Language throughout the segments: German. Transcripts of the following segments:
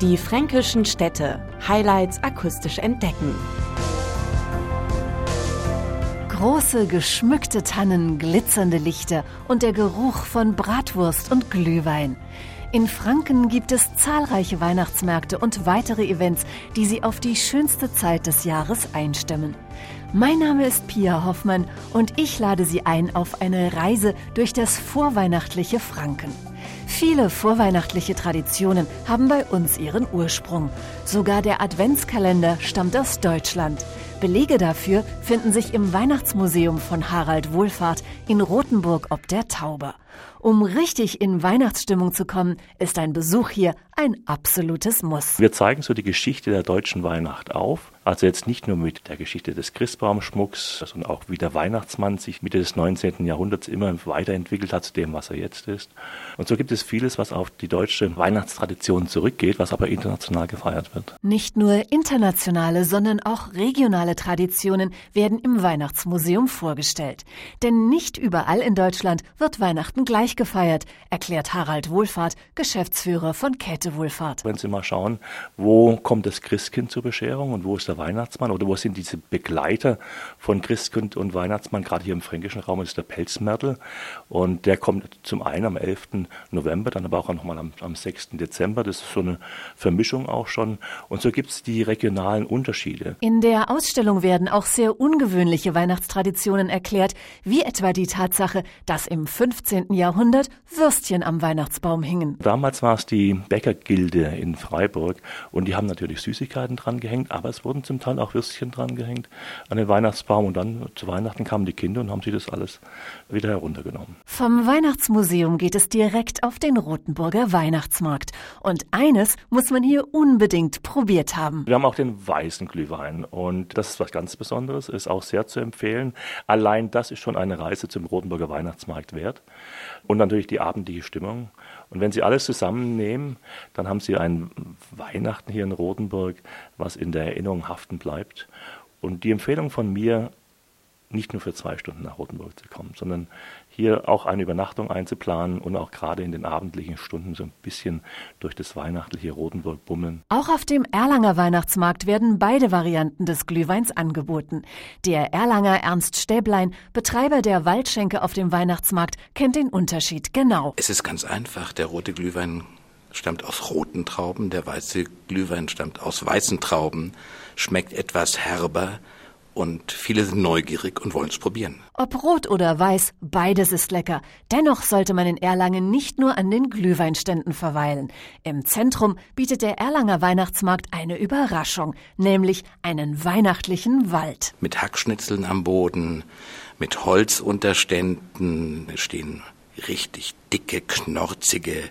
Die fränkischen Städte. Highlights akustisch entdecken. Große geschmückte Tannen, glitzernde Lichter und der Geruch von Bratwurst und Glühwein. In Franken gibt es zahlreiche Weihnachtsmärkte und weitere Events, die Sie auf die schönste Zeit des Jahres einstimmen. Mein Name ist Pia Hoffmann und ich lade Sie ein auf eine Reise durch das vorweihnachtliche Franken. Viele vorweihnachtliche Traditionen haben bei uns ihren Ursprung. Sogar der Adventskalender stammt aus Deutschland. Belege dafür finden sich im Weihnachtsmuseum von Harald Wohlfahrt in Rothenburg ob der Tauber. Um richtig in Weihnachtsstimmung zu kommen, ist ein Besuch hier ein absolutes Muss. Wir zeigen so die Geschichte der deutschen Weihnacht auf. Also jetzt nicht nur mit der Geschichte des Christbaumschmucks, sondern auch wie der Weihnachtsmann sich Mitte des 19. Jahrhunderts immer weiterentwickelt hat zu dem, was er jetzt ist. Und so gibt es vieles, was auf die deutsche Weihnachtstradition zurückgeht, was aber international gefeiert wird. Nicht nur internationale, sondern auch regionale Traditionen werden im Weihnachtsmuseum vorgestellt. Denn nicht überall in Deutschland wird Weihnachten gleich gefeiert, erklärt Harald Wohlfahrt, Geschäftsführer von Käthe Wohlfahrt. Wenn Sie mal schauen, wo kommt das Christkind zur Bescherung und wo ist der Weihnachtsmann oder wo sind diese Begleiter von Christkind und Weihnachtsmann, gerade hier im fränkischen Raum ist der Pelzmärtel und der kommt zum einen am 11. November, dann aber auch nochmal am, am 6. Dezember. Das ist so eine Vermischung auch schon und so gibt es die regionalen Unterschiede. In der Ausstellung werden auch sehr ungewöhnliche Weihnachtstraditionen erklärt, wie etwa die Tatsache, dass im 15. Jahrhundert Würstchen am Weihnachtsbaum hingen. Damals war es die Bäckergilde in Freiburg und die haben natürlich Süßigkeiten dran gehängt, aber es wurden zum Teil auch Würstchen dran gehängt an den Weihnachtsbaum und dann zu Weihnachten kamen die Kinder und haben sie das alles wieder heruntergenommen. Vom Weihnachtsmuseum geht es direkt auf den Rotenburger Weihnachtsmarkt und eines muss man hier unbedingt probiert haben. Wir haben auch den weißen Glühwein und das ist was ganz Besonderes, ist auch sehr zu empfehlen. Allein das ist schon eine Reise zum Rotenburger Weihnachtsmarkt wert und natürlich die abendliche Stimmung. Und wenn Sie alles zusammennehmen, dann haben Sie ein Weihnachten hier in Rotenburg, was in der Erinnerung haften bleibt. Und die Empfehlung von mir, nicht nur für zwei Stunden nach Rotenburg zu kommen, sondern hier auch eine Übernachtung einzuplanen und auch gerade in den abendlichen Stunden so ein bisschen durch das weihnachtliche Rotenburg bummeln. Auch auf dem Erlanger Weihnachtsmarkt werden beide Varianten des Glühweins angeboten. Der Erlanger Ernst Stäblein, Betreiber der Waldschenke auf dem Weihnachtsmarkt, kennt den Unterschied genau. Es ist ganz einfach. Der rote Glühwein stammt aus roten Trauben, der weiße Glühwein stammt aus weißen Trauben, schmeckt etwas herber, und viele sind neugierig und wollen es probieren. Ob rot oder weiß, beides ist lecker. Dennoch sollte man in Erlangen nicht nur an den Glühweinständen verweilen. Im Zentrum bietet der Erlanger Weihnachtsmarkt eine Überraschung, nämlich einen weihnachtlichen Wald. Mit Hackschnitzeln am Boden, mit Holzunterständen stehen richtig dicke, knorzige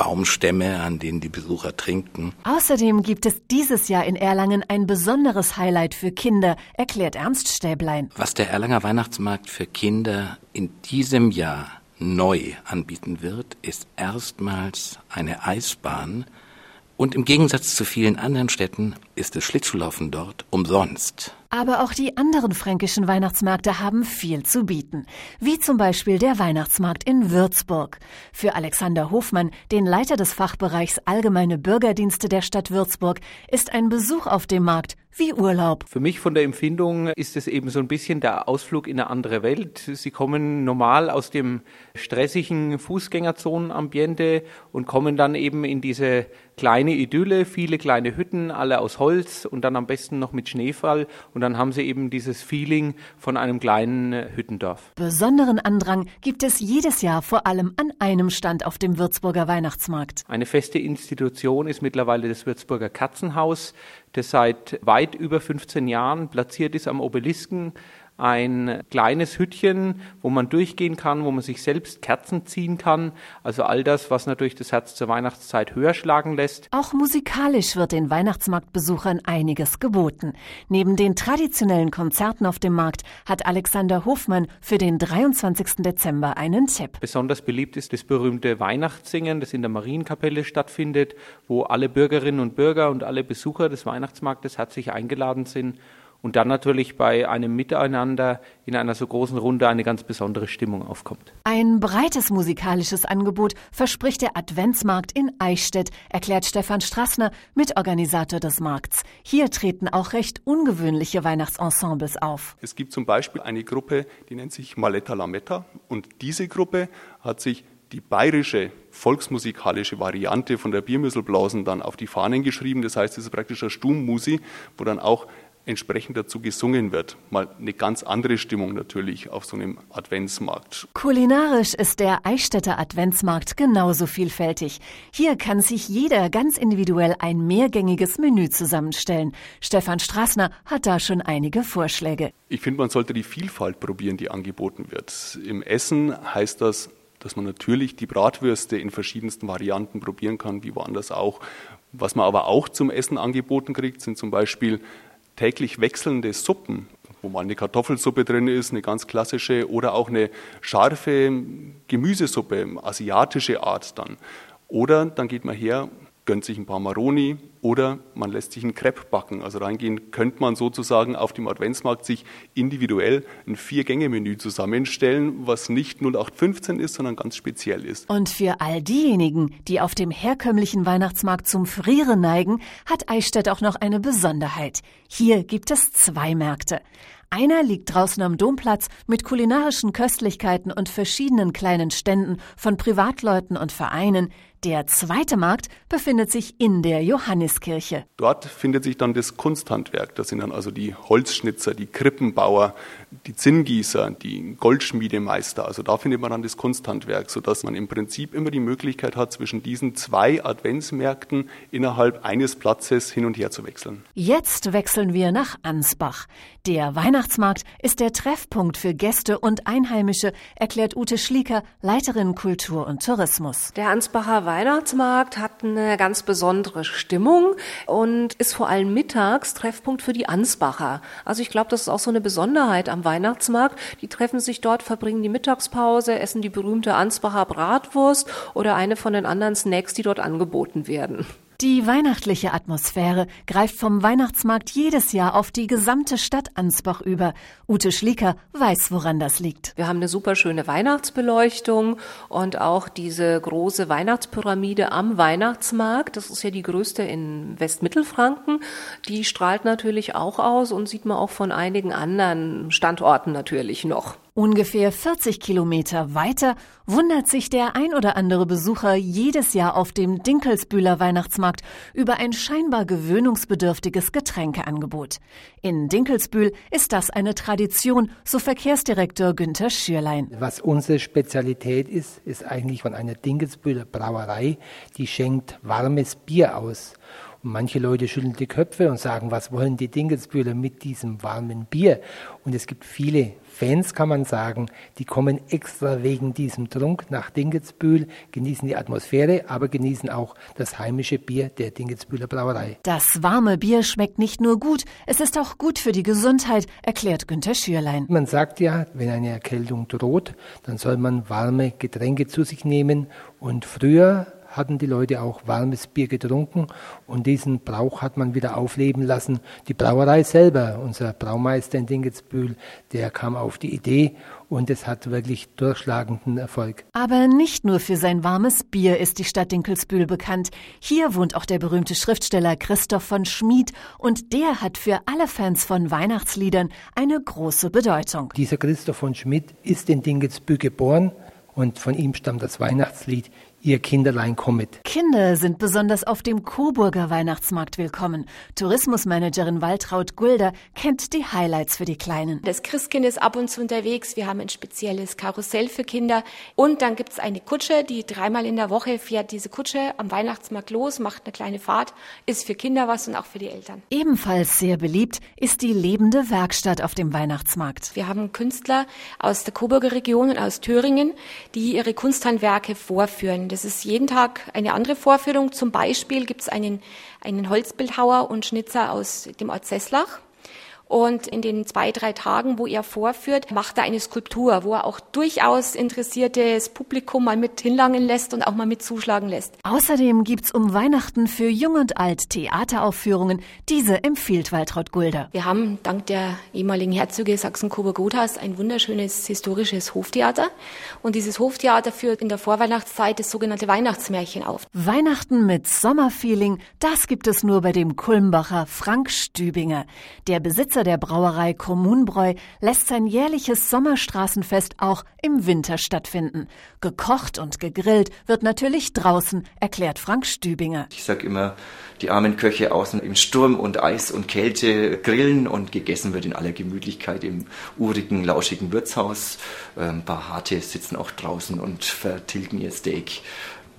Baumstämme, an denen die Besucher trinken. Außerdem gibt es dieses Jahr in Erlangen ein besonderes Highlight für Kinder, erklärt Ernst Stäblein. Was der Erlanger Weihnachtsmarkt für Kinder in diesem Jahr neu anbieten wird, ist erstmals eine Eisbahn. Und im Gegensatz zu vielen anderen Städten ist das Schlittschuhlaufen dort umsonst. Aber auch die anderen fränkischen Weihnachtsmärkte haben viel zu bieten, wie zum Beispiel der Weihnachtsmarkt in Würzburg. Für Alexander Hofmann, den Leiter des Fachbereichs Allgemeine Bürgerdienste der Stadt Würzburg, ist ein Besuch auf dem Markt wie Urlaub. Für mich von der Empfindung ist es eben so ein bisschen der Ausflug in eine andere Welt. Sie kommen normal aus dem stressigen Fußgängerzonenambiente und kommen dann eben in diese kleine Idylle, viele kleine Hütten, alle aus Holz und dann am besten noch mit Schneefall und dann haben sie eben dieses Feeling von einem kleinen äh, Hüttendorf. Besonderen Andrang gibt es jedes Jahr vor allem an einem Stand auf dem Würzburger Weihnachtsmarkt. Eine feste Institution ist mittlerweile das Würzburger Katzenhaus, das seit weit über 15 Jahren platziert ist am Obelisken ein kleines Hütchen, wo man durchgehen kann, wo man sich selbst Kerzen ziehen kann. Also all das, was natürlich das Herz zur Weihnachtszeit höher schlagen lässt. Auch musikalisch wird den Weihnachtsmarktbesuchern einiges geboten. Neben den traditionellen Konzerten auf dem Markt hat Alexander Hofmann für den 23. Dezember einen Tipp. Besonders beliebt ist das berühmte Weihnachtssingen, das in der Marienkapelle stattfindet, wo alle Bürgerinnen und Bürger und alle Besucher des Weihnachtsmarktes herzlich eingeladen sind und dann natürlich bei einem Miteinander in einer so großen Runde eine ganz besondere Stimmung aufkommt. Ein breites musikalisches Angebot verspricht der Adventsmarkt in Eichstätt, erklärt Stefan Strassner, Mitorganisator des Markts. Hier treten auch recht ungewöhnliche Weihnachtsensembles auf. Es gibt zum Beispiel eine Gruppe, die nennt sich Maletta Lametta und diese Gruppe hat sich die bayerische volksmusikalische Variante von der Biermüsselblasen dann auf die Fahnen geschrieben. Das heißt, es ist praktisch ein Stummmusi, wo dann auch entsprechend dazu gesungen wird. Mal eine ganz andere Stimmung natürlich auf so einem Adventsmarkt. Kulinarisch ist der Eichstätter Adventsmarkt genauso vielfältig. Hier kann sich jeder ganz individuell ein mehrgängiges Menü zusammenstellen. Stefan Straßner hat da schon einige Vorschläge. Ich finde, man sollte die Vielfalt probieren, die angeboten wird. Im Essen heißt das, dass man natürlich die Bratwürste in verschiedensten Varianten probieren kann, wie woanders auch. Was man aber auch zum Essen angeboten kriegt, sind zum Beispiel täglich wechselnde Suppen, wo mal eine Kartoffelsuppe drin ist, eine ganz klassische, oder auch eine scharfe Gemüsesuppe, asiatische Art dann. Oder dann geht man her gönnt sich ein paar Maroni oder man lässt sich einen Crepe backen. Also reingehen könnte man sozusagen auf dem Adventsmarkt sich individuell ein Vier-Gänge-Menü zusammenstellen, was nicht 0815 ist, sondern ganz speziell ist. Und für all diejenigen, die auf dem herkömmlichen Weihnachtsmarkt zum Frieren neigen, hat Eichstätt auch noch eine Besonderheit. Hier gibt es zwei Märkte. Einer liegt draußen am Domplatz mit kulinarischen Köstlichkeiten und verschiedenen kleinen Ständen von Privatleuten und Vereinen. Der zweite Markt befindet sich in der Johanniskirche. Dort findet sich dann das Kunsthandwerk. Das sind dann also die Holzschnitzer, die Krippenbauer, die Zinngießer, die Goldschmiedemeister. Also da findet man dann das Kunsthandwerk, sodass man im Prinzip immer die Möglichkeit hat, zwischen diesen zwei Adventsmärkten innerhalb eines Platzes hin und her zu wechseln. Jetzt wechseln wir nach Ansbach. Der Weihnachtsmarkt ist der Treffpunkt für Gäste und Einheimische, erklärt Ute Schlieker, Leiterin Kultur und Tourismus. Der Ansbacher Weihnachtsmarkt hat eine ganz besondere Stimmung und ist vor allem mittags Treffpunkt für die Ansbacher. Also ich glaube, das ist auch so eine Besonderheit am Weihnachtsmarkt. Die treffen sich dort, verbringen die Mittagspause, essen die berühmte Ansbacher Bratwurst oder eine von den anderen Snacks, die dort angeboten werden. Die weihnachtliche Atmosphäre greift vom Weihnachtsmarkt jedes Jahr auf die gesamte Stadt Ansbach über. Ute Schlieker weiß, woran das liegt. Wir haben eine super schöne Weihnachtsbeleuchtung und auch diese große Weihnachtspyramide am Weihnachtsmarkt. Das ist ja die größte in Westmittelfranken. Die strahlt natürlich auch aus und sieht man auch von einigen anderen Standorten natürlich noch. Ungefähr 40 Kilometer weiter wundert sich der ein oder andere Besucher jedes Jahr auf dem Dinkelsbühler Weihnachtsmarkt über ein scheinbar gewöhnungsbedürftiges Getränkeangebot. In Dinkelsbühl ist das eine Tradition, so Verkehrsdirektor Günther Schürlein. Was unsere Spezialität ist, ist eigentlich von einer Dinkelsbühler Brauerei, die schenkt warmes Bier aus. Und manche Leute schütteln die Köpfe und sagen, was wollen die Dinkelsbühler mit diesem warmen Bier? Und es gibt viele Fans, kann man sagen, die kommen extra wegen diesem Trunk nach Dinkelsbühl, genießen die Atmosphäre, aber genießen auch das heimische Bier der Dinkelsbühler Brauerei. Das warme Bier schmeckt nicht nur gut, es ist auch gut für die Gesundheit, erklärt Günter Schürlein. Man sagt ja, wenn eine Erkältung droht, dann soll man warme Getränke zu sich nehmen und früher hatten die Leute auch warmes Bier getrunken und diesen Brauch hat man wieder aufleben lassen. Die Brauerei selber, unser Braumeister in Dingelsbühl, der kam auf die Idee und es hat wirklich durchschlagenden Erfolg. Aber nicht nur für sein warmes Bier ist die Stadt Dinkelsbühl bekannt. Hier wohnt auch der berühmte Schriftsteller Christoph von Schmid und der hat für alle Fans von Weihnachtsliedern eine große Bedeutung. Dieser Christoph von Schmid ist in Dinkelsbühl geboren und von ihm stammt das Weihnachtslied Ihr Kinderlein kommet. Kinder sind besonders auf dem Coburger Weihnachtsmarkt willkommen. Tourismusmanagerin Waltraud Gulder kennt die Highlights für die Kleinen. Das Christkind ist ab und zu unterwegs. Wir haben ein spezielles Karussell für Kinder. Und dann gibt es eine Kutsche, die dreimal in der Woche fährt diese Kutsche am Weihnachtsmarkt los, macht eine kleine Fahrt, ist für Kinder was und auch für die Eltern. Ebenfalls sehr beliebt ist die lebende Werkstatt auf dem Weihnachtsmarkt. Wir haben Künstler aus der Coburger Region und aus Thüringen, die ihre Kunsthandwerke vorführen. Das ist jeden Tag eine andere Vorführung. Zum Beispiel gibt es einen, einen Holzbildhauer und Schnitzer aus dem Ort Sesslach. Und in den zwei, drei Tagen, wo er vorführt, macht er eine Skulptur, wo er auch durchaus interessiertes Publikum mal mit hinlangen lässt und auch mal mit zuschlagen lässt. Außerdem gibt's um Weihnachten für Jung und Alt Theateraufführungen. Diese empfiehlt Waltraud Gulder. Wir haben dank der ehemaligen Herzöge Sachsen-Coburg-Gotha ein wunderschönes historisches Hoftheater. Und dieses Hoftheater führt in der Vorweihnachtszeit das sogenannte Weihnachtsmärchen auf. Weihnachten mit Sommerfeeling, das gibt es nur bei dem Kulmbacher Frank Stübinger. Der Besitzer der Brauerei Kommunbräu lässt sein jährliches Sommerstraßenfest auch im Winter stattfinden. Gekocht und gegrillt wird natürlich draußen, erklärt Frank Stübinger. Ich sag immer, die armen Köche außen im Sturm und Eis und Kälte grillen und gegessen wird in aller Gemütlichkeit im urigen, lauschigen Wirtshaus. Ein ähm, paar Harte sitzen auch draußen und vertilgen ihr Steak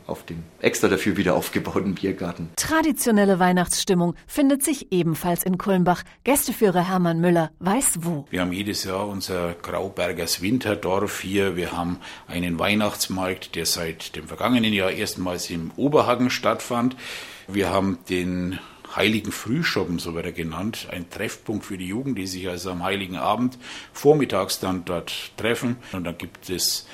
auf dem extra dafür wieder aufgebauten Biergarten. Traditionelle Weihnachtsstimmung findet sich ebenfalls in Kulmbach. Gästeführer Hermann Müller weiß wo. Wir haben jedes Jahr unser Graubergers Winterdorf hier. Wir haben einen Weihnachtsmarkt, der seit dem vergangenen Jahr erstmals im Oberhagen stattfand. Wir haben den Heiligen Frühschoppen, so wird er genannt, ein Treffpunkt für die Jugend, die sich also am Heiligen Abend vormittags dann dort treffen. Und dann gibt es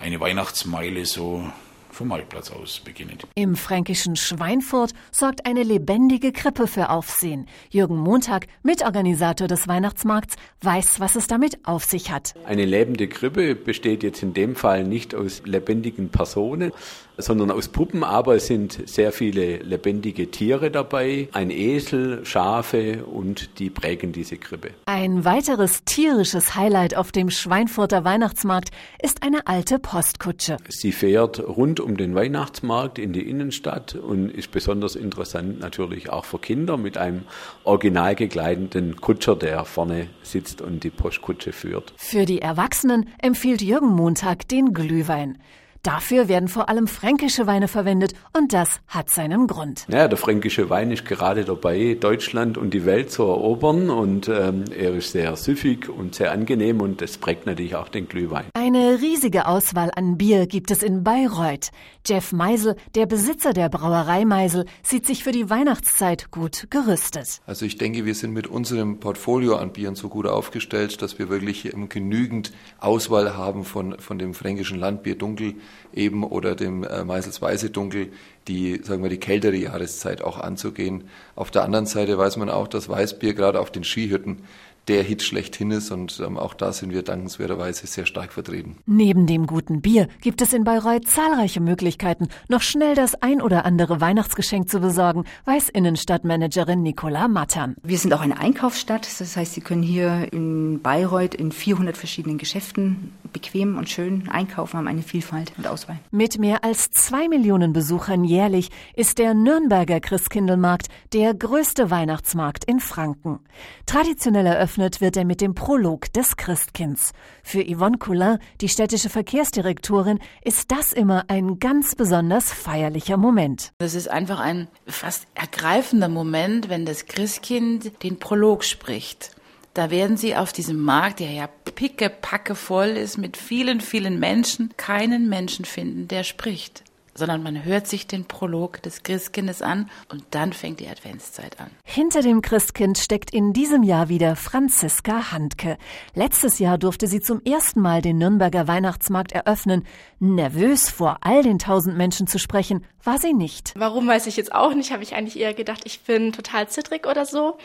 eine Weihnachtsmeile so vom Marktplatz aus beginnend. Im fränkischen Schweinfurt sorgt eine lebendige Krippe für Aufsehen. Jürgen Montag, Mitorganisator des Weihnachtsmarkts, weiß, was es damit auf sich hat. Eine lebende Krippe besteht jetzt in dem Fall nicht aus lebendigen Personen, sondern aus Puppen, aber es sind sehr viele lebendige Tiere dabei, ein Esel, Schafe und die prägen diese Krippe. Ein weiteres tierisches Highlight auf dem Schweinfurter Weihnachtsmarkt ist eine alte Postkutsche. Sie fährt rund um den Weihnachtsmarkt in die Innenstadt und ist besonders interessant natürlich auch für Kinder mit einem original gekleideten Kutscher, der vorne sitzt und die Postkutsche führt. Für die Erwachsenen empfiehlt Jürgen Montag den Glühwein. Dafür werden vor allem fränkische Weine verwendet und das hat seinen Grund. Ja, der fränkische Wein ist gerade dabei, Deutschland und die Welt zu erobern und ähm, er ist sehr süffig und sehr angenehm und das prägt natürlich auch den Glühwein. Eine riesige Auswahl an Bier gibt es in Bayreuth. Jeff Meisel, der Besitzer der Brauerei Meisel, sieht sich für die Weihnachtszeit gut gerüstet. Also ich denke, wir sind mit unserem Portfolio an Bieren so gut aufgestellt, dass wir wirklich genügend Auswahl haben von, von dem fränkischen Landbier Dunkel eben oder dem äh, Meisels Weiße Dunkel, die, sagen wir, die kältere Jahreszeit auch anzugehen. Auf der anderen Seite weiß man auch, dass Weißbier gerade auf den Skihütten der Hit schlechthin ist und ähm, auch da sind wir dankenswerterweise sehr stark vertreten. Neben dem guten Bier gibt es in Bayreuth zahlreiche Möglichkeiten, noch schnell das ein oder andere Weihnachtsgeschenk zu besorgen, weiß Innenstadtmanagerin Nicola Mattern. Wir sind auch eine Einkaufsstadt, das heißt, Sie können hier in Bayreuth in 400 verschiedenen Geschäften bequem und schön einkaufen, haben eine Vielfalt und Auswahl. Mit mehr als zwei Millionen Besuchern jährlich ist der Nürnberger Christkindlmarkt der größte Weihnachtsmarkt in Franken. Traditionell eröffnet wird er mit dem Prolog des Christkinds. Für Yvonne Coulin, die städtische Verkehrsdirektorin, ist das immer ein ganz besonders feierlicher Moment. Das ist einfach ein fast ergreifender Moment, wenn das Christkind den Prolog spricht. Da werden Sie auf diesem Markt, der ja pickepacke voll ist mit vielen, vielen Menschen, keinen Menschen finden, der spricht sondern man hört sich den Prolog des Christkindes an und dann fängt die Adventszeit an. Hinter dem Christkind steckt in diesem Jahr wieder Franziska Handke. Letztes Jahr durfte sie zum ersten Mal den Nürnberger Weihnachtsmarkt eröffnen. Nervös vor all den tausend Menschen zu sprechen, war sie nicht. Warum weiß ich jetzt auch nicht, habe ich eigentlich eher gedacht, ich bin total zittrig oder so.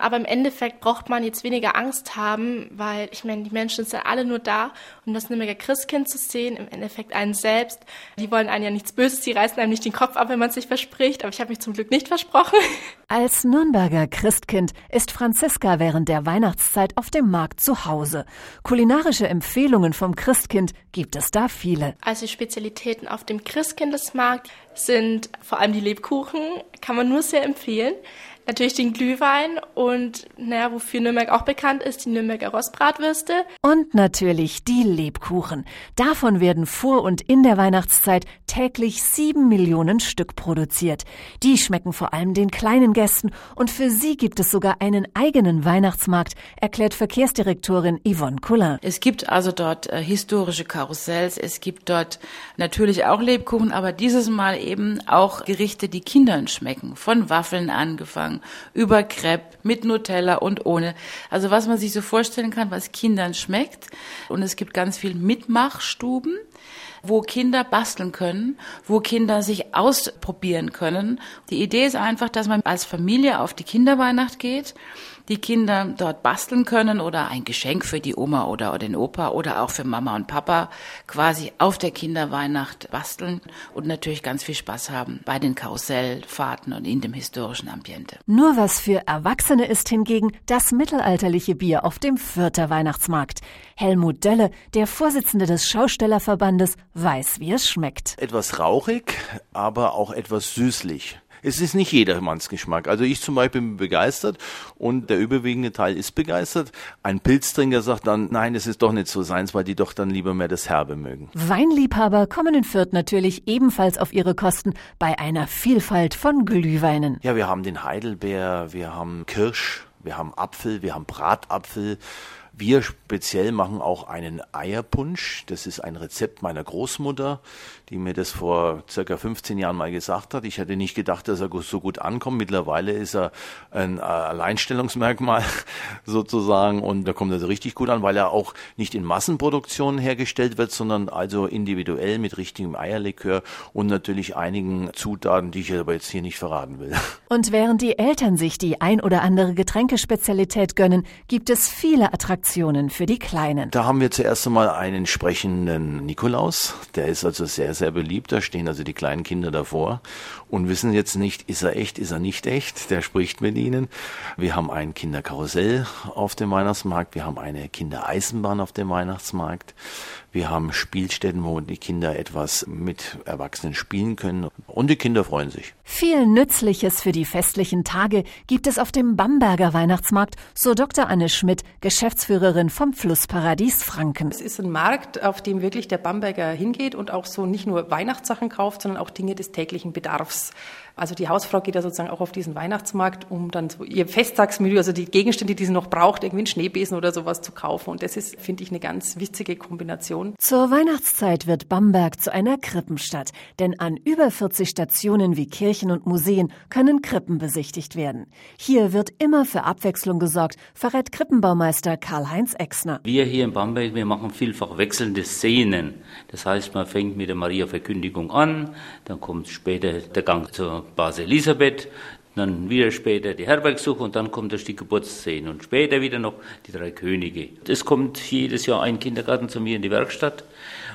Aber im Endeffekt braucht man jetzt weniger Angst haben, weil ich meine, die Menschen sind ja alle nur da, um das Nürnberger Christkind zu sehen, im Endeffekt einen selbst. Die wollen einen ja nichts Böses, die reißen einem nicht den Kopf ab, wenn man sich verspricht, aber ich habe mich zum Glück nicht versprochen. Als Nürnberger Christkind ist Franziska während der Weihnachtszeit auf dem Markt zu Hause. Kulinarische Empfehlungen vom Christkind gibt es da viele. Also Spezialitäten auf dem Christkindesmarkt sind vor allem die Lebkuchen, kann man nur sehr empfehlen natürlich den Glühwein und naja, wofür Nürnberg auch bekannt ist, die Nürnberger Rostbratwürste. Und natürlich die Lebkuchen. Davon werden vor und in der Weihnachtszeit täglich sieben Millionen Stück produziert. Die schmecken vor allem den kleinen Gästen und für sie gibt es sogar einen eigenen Weihnachtsmarkt, erklärt Verkehrsdirektorin Yvonne Coulin. Es gibt also dort äh, historische Karussells, es gibt dort natürlich auch Lebkuchen, aber dieses Mal eben auch Gerichte, die Kindern schmecken, von Waffeln angefangen Über Crepe, mit Nutella und ohne. Also was man sich so vorstellen kann, was Kindern schmeckt. Und es gibt ganz viel Mitmachstuben wo Kinder basteln können, wo Kinder sich ausprobieren können. Die Idee ist einfach, dass man als Familie auf die Kinderweihnacht geht die Kinder dort basteln können oder ein Geschenk für die Oma oder den Opa oder auch für Mama und Papa quasi auf der Kinderweihnacht basteln und natürlich ganz viel Spaß haben bei den Karussellfahrten und in dem historischen Ambiente. Nur was für Erwachsene ist hingegen das mittelalterliche Bier auf dem Fürther Weihnachtsmarkt. Helmut Dölle, der Vorsitzende des Schaustellerverbandes, weiß, wie es schmeckt. Etwas rauchig, aber auch etwas süßlich es ist nicht jedermanns Geschmack. Also ich zum Beispiel bin begeistert und der überwiegende Teil ist begeistert. Ein Pilztrinker sagt dann, nein, es ist doch nicht so seins, weil die doch dann lieber mehr das Herbe mögen. Weinliebhaber kommen in Fürth natürlich ebenfalls auf ihre Kosten bei einer Vielfalt von Glühweinen. Ja, wir haben den Heidelbeer, wir haben Kirsch, wir haben Apfel, wir haben Bratapfel. Wir speziell machen auch einen Eierpunsch. Das ist ein Rezept meiner Großmutter die mir das vor circa 15 Jahren mal gesagt hat. Ich hätte nicht gedacht, dass er so gut ankommt. Mittlerweile ist er ein äh, Alleinstellungsmerkmal sozusagen und da kommt er so richtig gut an, weil er auch nicht in Massenproduktion hergestellt wird, sondern also individuell mit richtigem Eierlikör und natürlich einigen Zutaten, die ich aber jetzt hier nicht verraten will. Und während die Eltern sich die ein oder andere Getränkespezialität gönnen, gibt es viele Attraktionen für die Kleinen. Da haben wir zuerst einmal einen sprechenden Nikolaus. Der ist also sehr, sehr beliebt. Da stehen also die kleinen Kinder davor und wissen jetzt nicht, ist er echt, ist er nicht echt. Der spricht mit ihnen. Wir haben ein Kinderkarussell auf dem Weihnachtsmarkt. Wir haben eine Kindereisenbahn auf dem Weihnachtsmarkt. Wir haben Spielstätten, wo die Kinder etwas mit Erwachsenen spielen können. Und die Kinder freuen sich. Viel Nützliches für die festlichen Tage gibt es auf dem Bamberger Weihnachtsmarkt, so Dr. Anne Schmidt, Geschäftsführerin vom Flussparadies Franken. Es ist ein Markt, auf dem wirklich der Bamberger hingeht und auch so nicht nur Weihnachtssachen kauft, sondern auch Dinge des täglichen Bedarfs. Also die Hausfrau geht ja sozusagen auch auf diesen Weihnachtsmarkt, um dann so ihr Festtagsmenü, also die Gegenstände, die sie noch braucht, irgendwie einen Schneebesen oder sowas zu kaufen. Und das ist, finde ich, eine ganz witzige Kombination. Zur Weihnachtszeit wird Bamberg zu einer Krippenstadt, denn an über 40 Stationen wie Kirchen und Museen können Krippen besichtigt werden. Hier wird immer für Abwechslung gesorgt, verrät Krippenbaumeister Karl-Heinz Exner. Wir hier in Bamberg, wir machen vielfach wechselnde Szenen. Das heißt, man fängt mit der Maria-Verkündigung an, dann kommt später der Gang zur Base Elisabeth, dann wieder später die Herbergsuche und dann kommt erst die Geburtsszene und später wieder noch die drei Könige. Es kommt jedes Jahr ein Kindergarten zu mir in die Werkstatt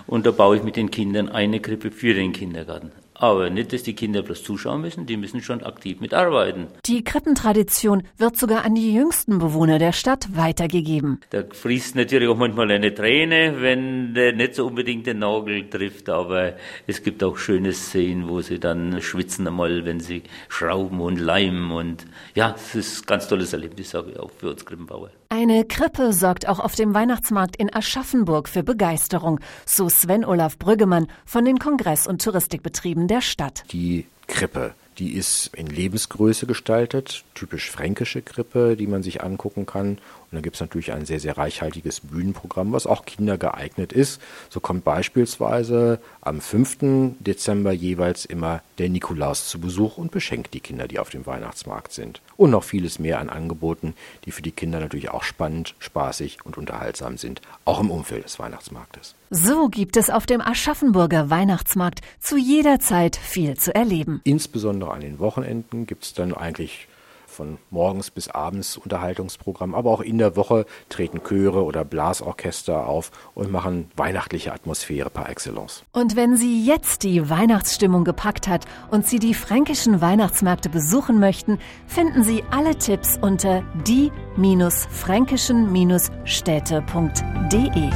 und da baue ich mit den Kindern eine Krippe für den Kindergarten. Aber nicht, dass die Kinder bloß zuschauen müssen, die müssen schon aktiv mitarbeiten. Die Krippentradition wird sogar an die jüngsten Bewohner der Stadt weitergegeben. Da fließt natürlich auch manchmal eine Träne, wenn der nicht so unbedingt den Nagel trifft, aber es gibt auch schöne Szenen, wo sie dann schwitzen einmal, wenn sie schrauben und leimen und ja, es ist ein ganz tolles Erlebnis, sage ich auch für uns Krippenbauer. Eine Krippe sorgt auch auf dem Weihnachtsmarkt in Aschaffenburg für Begeisterung, so Sven Olaf Brüggemann von den Kongress- und Touristikbetrieben der Stadt. Die Krippe die ist in Lebensgröße gestaltet, typisch fränkische Krippe, die man sich angucken kann. Und dann gibt es natürlich ein sehr, sehr reichhaltiges Bühnenprogramm, was auch Kinder geeignet ist. So kommt beispielsweise am 5. Dezember jeweils immer der Nikolaus zu Besuch und beschenkt die Kinder, die auf dem Weihnachtsmarkt sind. Und noch vieles mehr an Angeboten, die für die Kinder natürlich auch spannend, spaßig und unterhaltsam sind, auch im Umfeld des Weihnachtsmarktes. So gibt es auf dem Aschaffenburger Weihnachtsmarkt zu jeder Zeit viel zu erleben. Insbesondere an den Wochenenden gibt es dann eigentlich von morgens bis abends Unterhaltungsprogramm, aber auch in der Woche treten Chöre oder Blasorchester auf und machen weihnachtliche Atmosphäre par excellence. Und wenn Sie jetzt die Weihnachtsstimmung gepackt hat und Sie die fränkischen Weihnachtsmärkte besuchen möchten, finden Sie alle Tipps unter die-fränkischen-städte.de.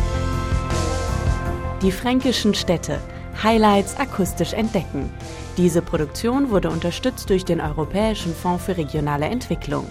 Die fränkischen Städte. Highlights akustisch entdecken. Diese Produktion wurde unterstützt durch den Europäischen Fonds für regionale Entwicklung.